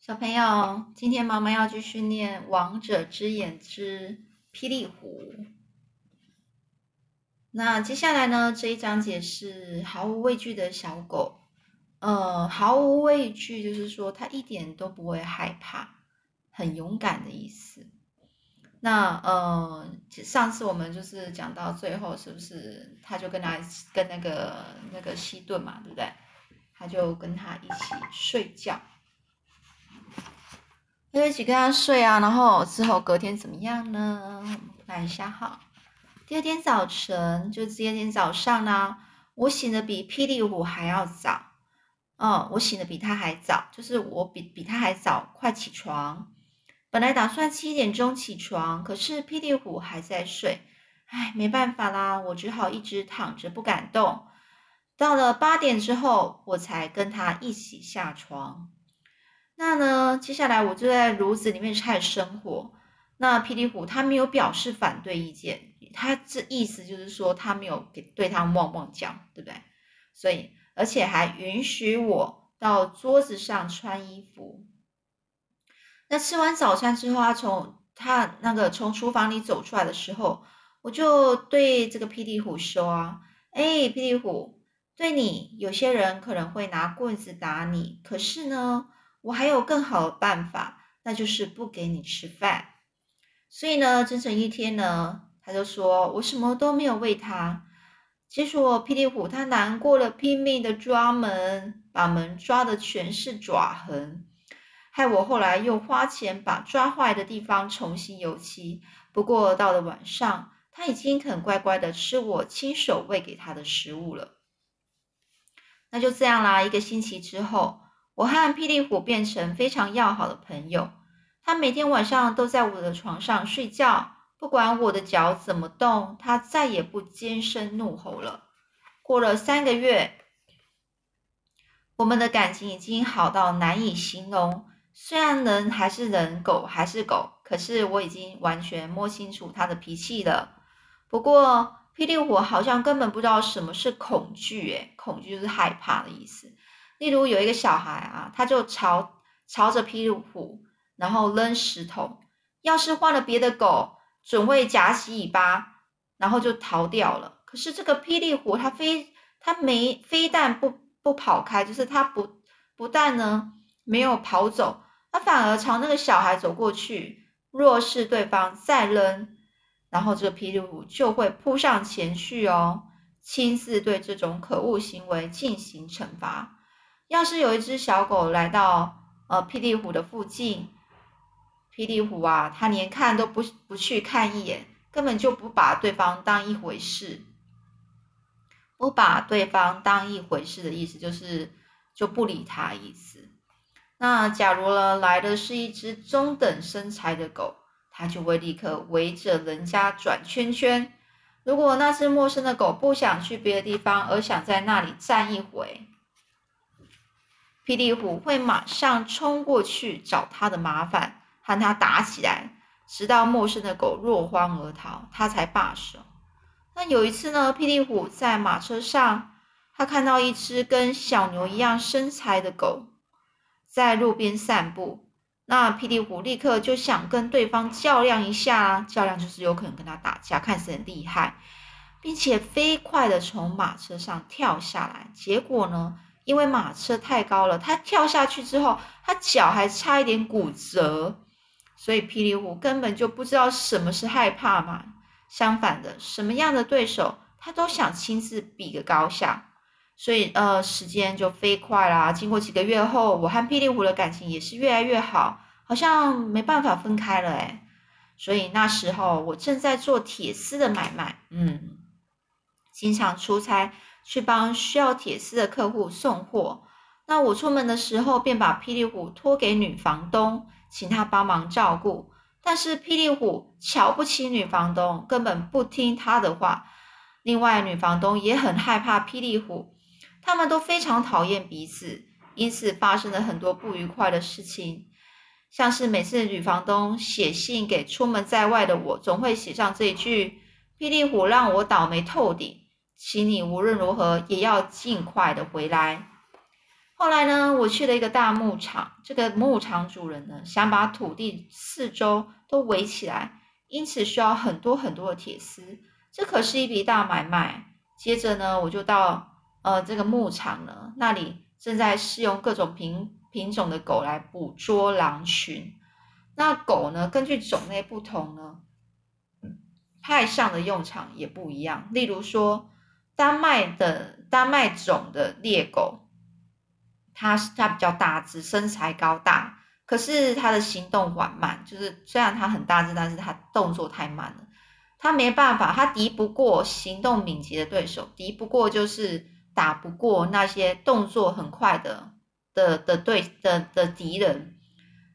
小朋友，今天妈妈要继续念《王者之眼之霹雳虎》。那接下来呢？这一章节是毫无畏惧的小狗。呃，毫无畏惧就是说它一点都不会害怕，很勇敢的意思。那呃，上次我们就是讲到最后，是不是他就跟他跟那个那个西顿嘛，对不对？他就跟他一起睡觉，他就一起跟他睡啊。然后之后隔天怎么样呢？看一下哈。第二天早晨，就第二天早上呢，我醒的比霹雳虎还要早。嗯，我醒的比他还早，就是我比比他还早快起床。本来打算七点钟起床，可是霹雳虎还在睡。唉，没办法啦，我只好一直躺着不敢动。到了八点之后，我才跟他一起下床。那呢，接下来我就在炉子里面开始生火。那霹雳虎他没有表示反对意见，他这意思就是说他没有给对他汪汪叫，对不对？所以而且还允许我到桌子上穿衣服。那吃完早餐之后，他从他那个从厨房里走出来的时候，我就对这个霹雳虎说啊，哎，霹雳虎。对你，有些人可能会拿棍子打你，可是呢，我还有更好的办法，那就是不给你吃饭。所以呢，整整一天呢，他就说我什么都没有喂他。结果霹雳虎他难过了，拼命的抓门，把门抓的全是爪痕，害我后来又花钱把抓坏的地方重新油漆。不过到了晚上，他已经肯乖乖的吃我亲手喂给他的食物了。那就这样啦。一个星期之后，我和霹雳虎变成非常要好的朋友。他每天晚上都在我的床上睡觉，不管我的脚怎么动，他再也不尖声怒吼了。过了三个月，我们的感情已经好到难以形容。虽然人还是人，狗还是狗，可是我已经完全摸清楚他的脾气了。不过，霹雳虎好像根本不知道什么是恐惧，诶恐惧就是害怕的意思。例如有一个小孩啊，他就朝朝着霹雳虎，然后扔石头。要是换了别的狗，准会夹起尾巴，然后就逃掉了。可是这个霹雳虎，它非它没非但不不跑开，就是它不不但呢没有跑走，它反而朝那个小孩走过去。若是对方再扔，然后这个霹雳虎就会扑上前去哦，亲自对这种可恶行为进行惩罚。要是有一只小狗来到呃霹雳虎的附近，霹雳虎啊，它连看都不不去看一眼，根本就不把对方当一回事。不把对方当一回事的意思就是就不理他意思。那假如呢来的是一只中等身材的狗。它就会立刻围着人家转圈圈。如果那只陌生的狗不想去别的地方，而想在那里站一会，霹雳虎会马上冲过去找他的麻烦，和他打起来，直到陌生的狗落荒而逃，他才罢手。那有一次呢，霹雳虎在马车上，他看到一只跟小牛一样身材的狗在路边散步。那霹雳虎立刻就想跟对方较量一下，较量就是有可能跟他打架，看谁厉害，并且飞快的从马车上跳下来。结果呢，因为马车太高了，他跳下去之后，他脚还差一点骨折，所以霹雳虎根本就不知道什么是害怕嘛。相反的，什么样的对手，他都想亲自比个高下。所以，呃，时间就飞快啦。经过几个月后，我和霹雳虎的感情也是越来越好，好像没办法分开了诶所以那时候我正在做铁丝的买卖，嗯，经常出差去帮需要铁丝的客户送货。那我出门的时候，便把霹雳虎托给女房东，请她帮忙照顾。但是霹雳虎瞧不起女房东，根本不听她的话。另外，女房东也很害怕霹雳虎。他们都非常讨厌彼此，因此发生了很多不愉快的事情。像是每次女房东写信给出门在外的我，总会写上这一句：“霹雳虎让我倒霉透顶，请你无论如何也要尽快的回来。”后来呢，我去了一个大牧场，这个牧场主人呢，想把土地四周都围起来，因此需要很多很多的铁丝，这可是一笔大买卖。接着呢，我就到呃这个牧场呢，那里正在试用各种品品种的狗来捕捉狼群。那狗呢，根据种类不同呢，派上的用场也不一样。例如说，丹麦的丹麦种的猎狗。它它比较大只，身材高大，可是它的行动缓慢。就是虽然它很大只，但是它动作太慢了。它没办法，它敌不过行动敏捷的对手，敌不过就是打不过那些动作很快的的的对的的敌人。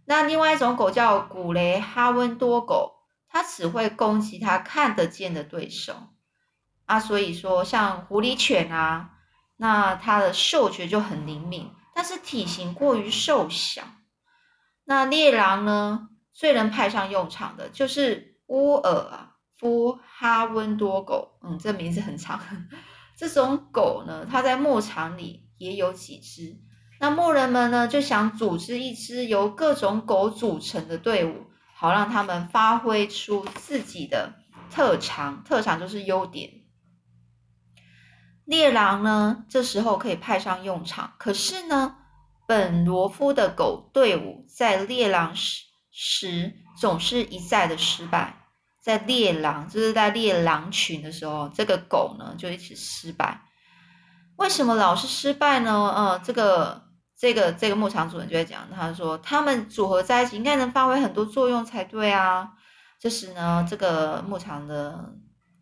那另外一种狗叫古雷哈温多狗，它只会攻击它看得见的对手。啊，所以说像狐狸犬啊，那它的嗅觉就很灵敏。但是体型过于瘦小，那猎狼呢？最能派上用场的就是乌尔夫哈温多狗。嗯，这名字很长。这种狗呢，它在牧场里也有几只。那牧人们呢，就想组织一支由各种狗组成的队伍，好让他们发挥出自己的特长。特长就是优点。猎狼呢，这时候可以派上用场。可是呢，本罗夫的狗队伍在猎狼时时总是一再的失败。在猎狼就是在猎狼群的时候，这个狗呢就一直失败。为什么老是失败呢？呃，这个这个这个牧场主人就在讲，他说他们组合在一起应该能发挥很多作用才对啊。这时呢，这个牧场的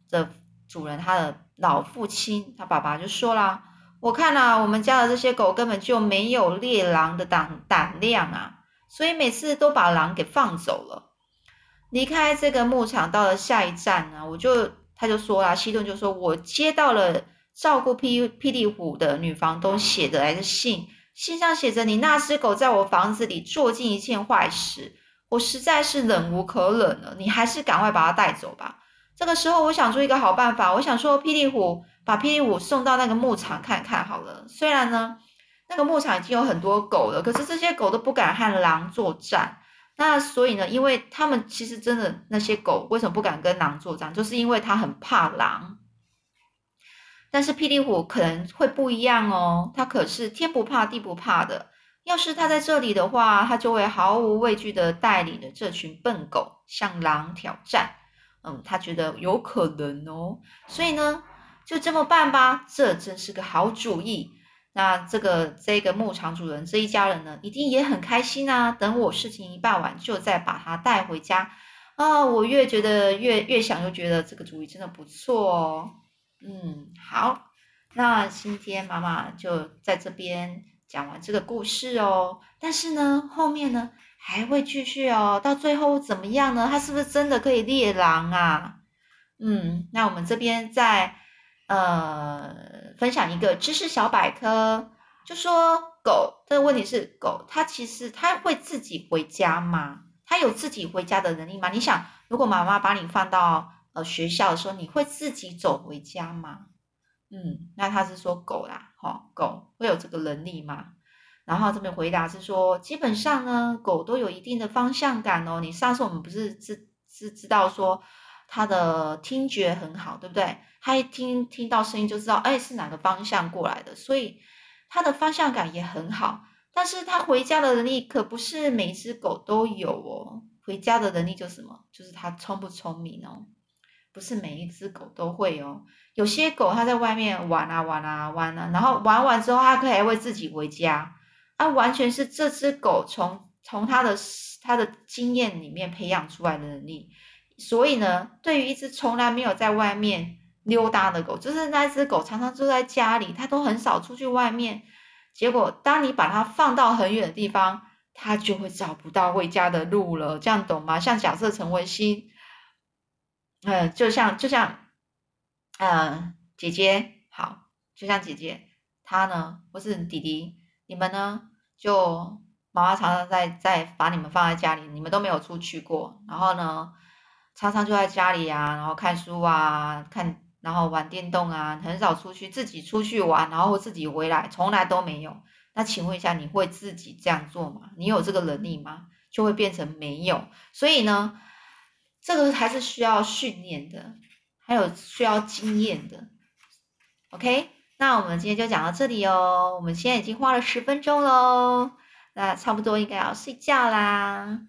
的主人他的。老父亲，他爸爸就说啦：“我看啊，我们家的这些狗根本就没有猎狼的胆胆量啊，所以每次都把狼给放走了。离开这个牧场，到了下一站呢，我就他就说啦，西顿就说我接到了照顾霹霹雳虎的女房东写的来的信，信上写着你那只狗在我房子里做尽一件坏事，我实在是忍无可忍了，你还是赶快把它带走吧。”这个时候，我想出一个好办法。我想说，霹雳虎把霹雳虎送到那个牧场看看好了。虽然呢，那个牧场已经有很多狗了，可是这些狗都不敢和狼作战。那所以呢，因为他们其实真的那些狗为什么不敢跟狼作战，就是因为它很怕狼。但是霹雳虎可能会不一样哦，它可是天不怕地不怕的。要是它在这里的话，它就会毫无畏惧的带领着这群笨狗向狼挑战。嗯，他觉得有可能哦，所以呢，就这么办吧，这真是个好主意。那这个这个牧场主人这一家人呢，一定也很开心啊。等我事情一办完，就再把它带回家啊。我越觉得越越想，就觉得这个主意真的不错哦。嗯，好，那今天妈妈就在这边讲完这个故事哦。但是呢，后面呢？还会继续哦，到最后怎么样呢？它是不是真的可以猎狼啊？嗯，那我们这边再呃分享一个知识小百科，就说狗这个问题是狗，它其实它会自己回家吗？它有自己回家的能力吗？你想，如果妈妈把你放到呃学校的时候，你会自己走回家吗？嗯，那他是说狗啦，哈，狗会有这个能力吗？然后这边回答是说，基本上呢，狗都有一定的方向感哦。你上次我们不是知知知道说，它的听觉很好，对不对？它一听听到声音就知道，哎，是哪个方向过来的，所以它的方向感也很好。但是它回家的能力可不是每一只狗都有哦。回家的能力就什么？就是它聪不聪明哦？不是每一只狗都会哦。有些狗它在外面玩啊玩啊玩啊，然后玩完之后它可以会自己回家。它完全是这只狗从从它的它的经验里面培养出来的能力，所以呢，对于一只从来没有在外面溜达的狗，就是那只狗常常住在家里，它都很少出去外面。结果，当你把它放到很远的地方，它就会找不到回家的路了。这样懂吗？像假设陈文熙，嗯，就像就像，嗯，姐姐好，就像姐姐，她呢，或是弟弟。你们呢？就妈妈常常在在把你们放在家里，你们都没有出去过。然后呢，常常就在家里啊，然后看书啊，看然后玩电动啊，很少出去自己出去玩，然后自己回来，从来都没有。那请问一下，你会自己这样做吗？你有这个能力吗？就会变成没有。所以呢，这个还是需要训练的，还有需要经验的。OK，那我们今天就讲到这里哦。我们现在已经花了十分钟喽，那差不多应该要睡觉啦。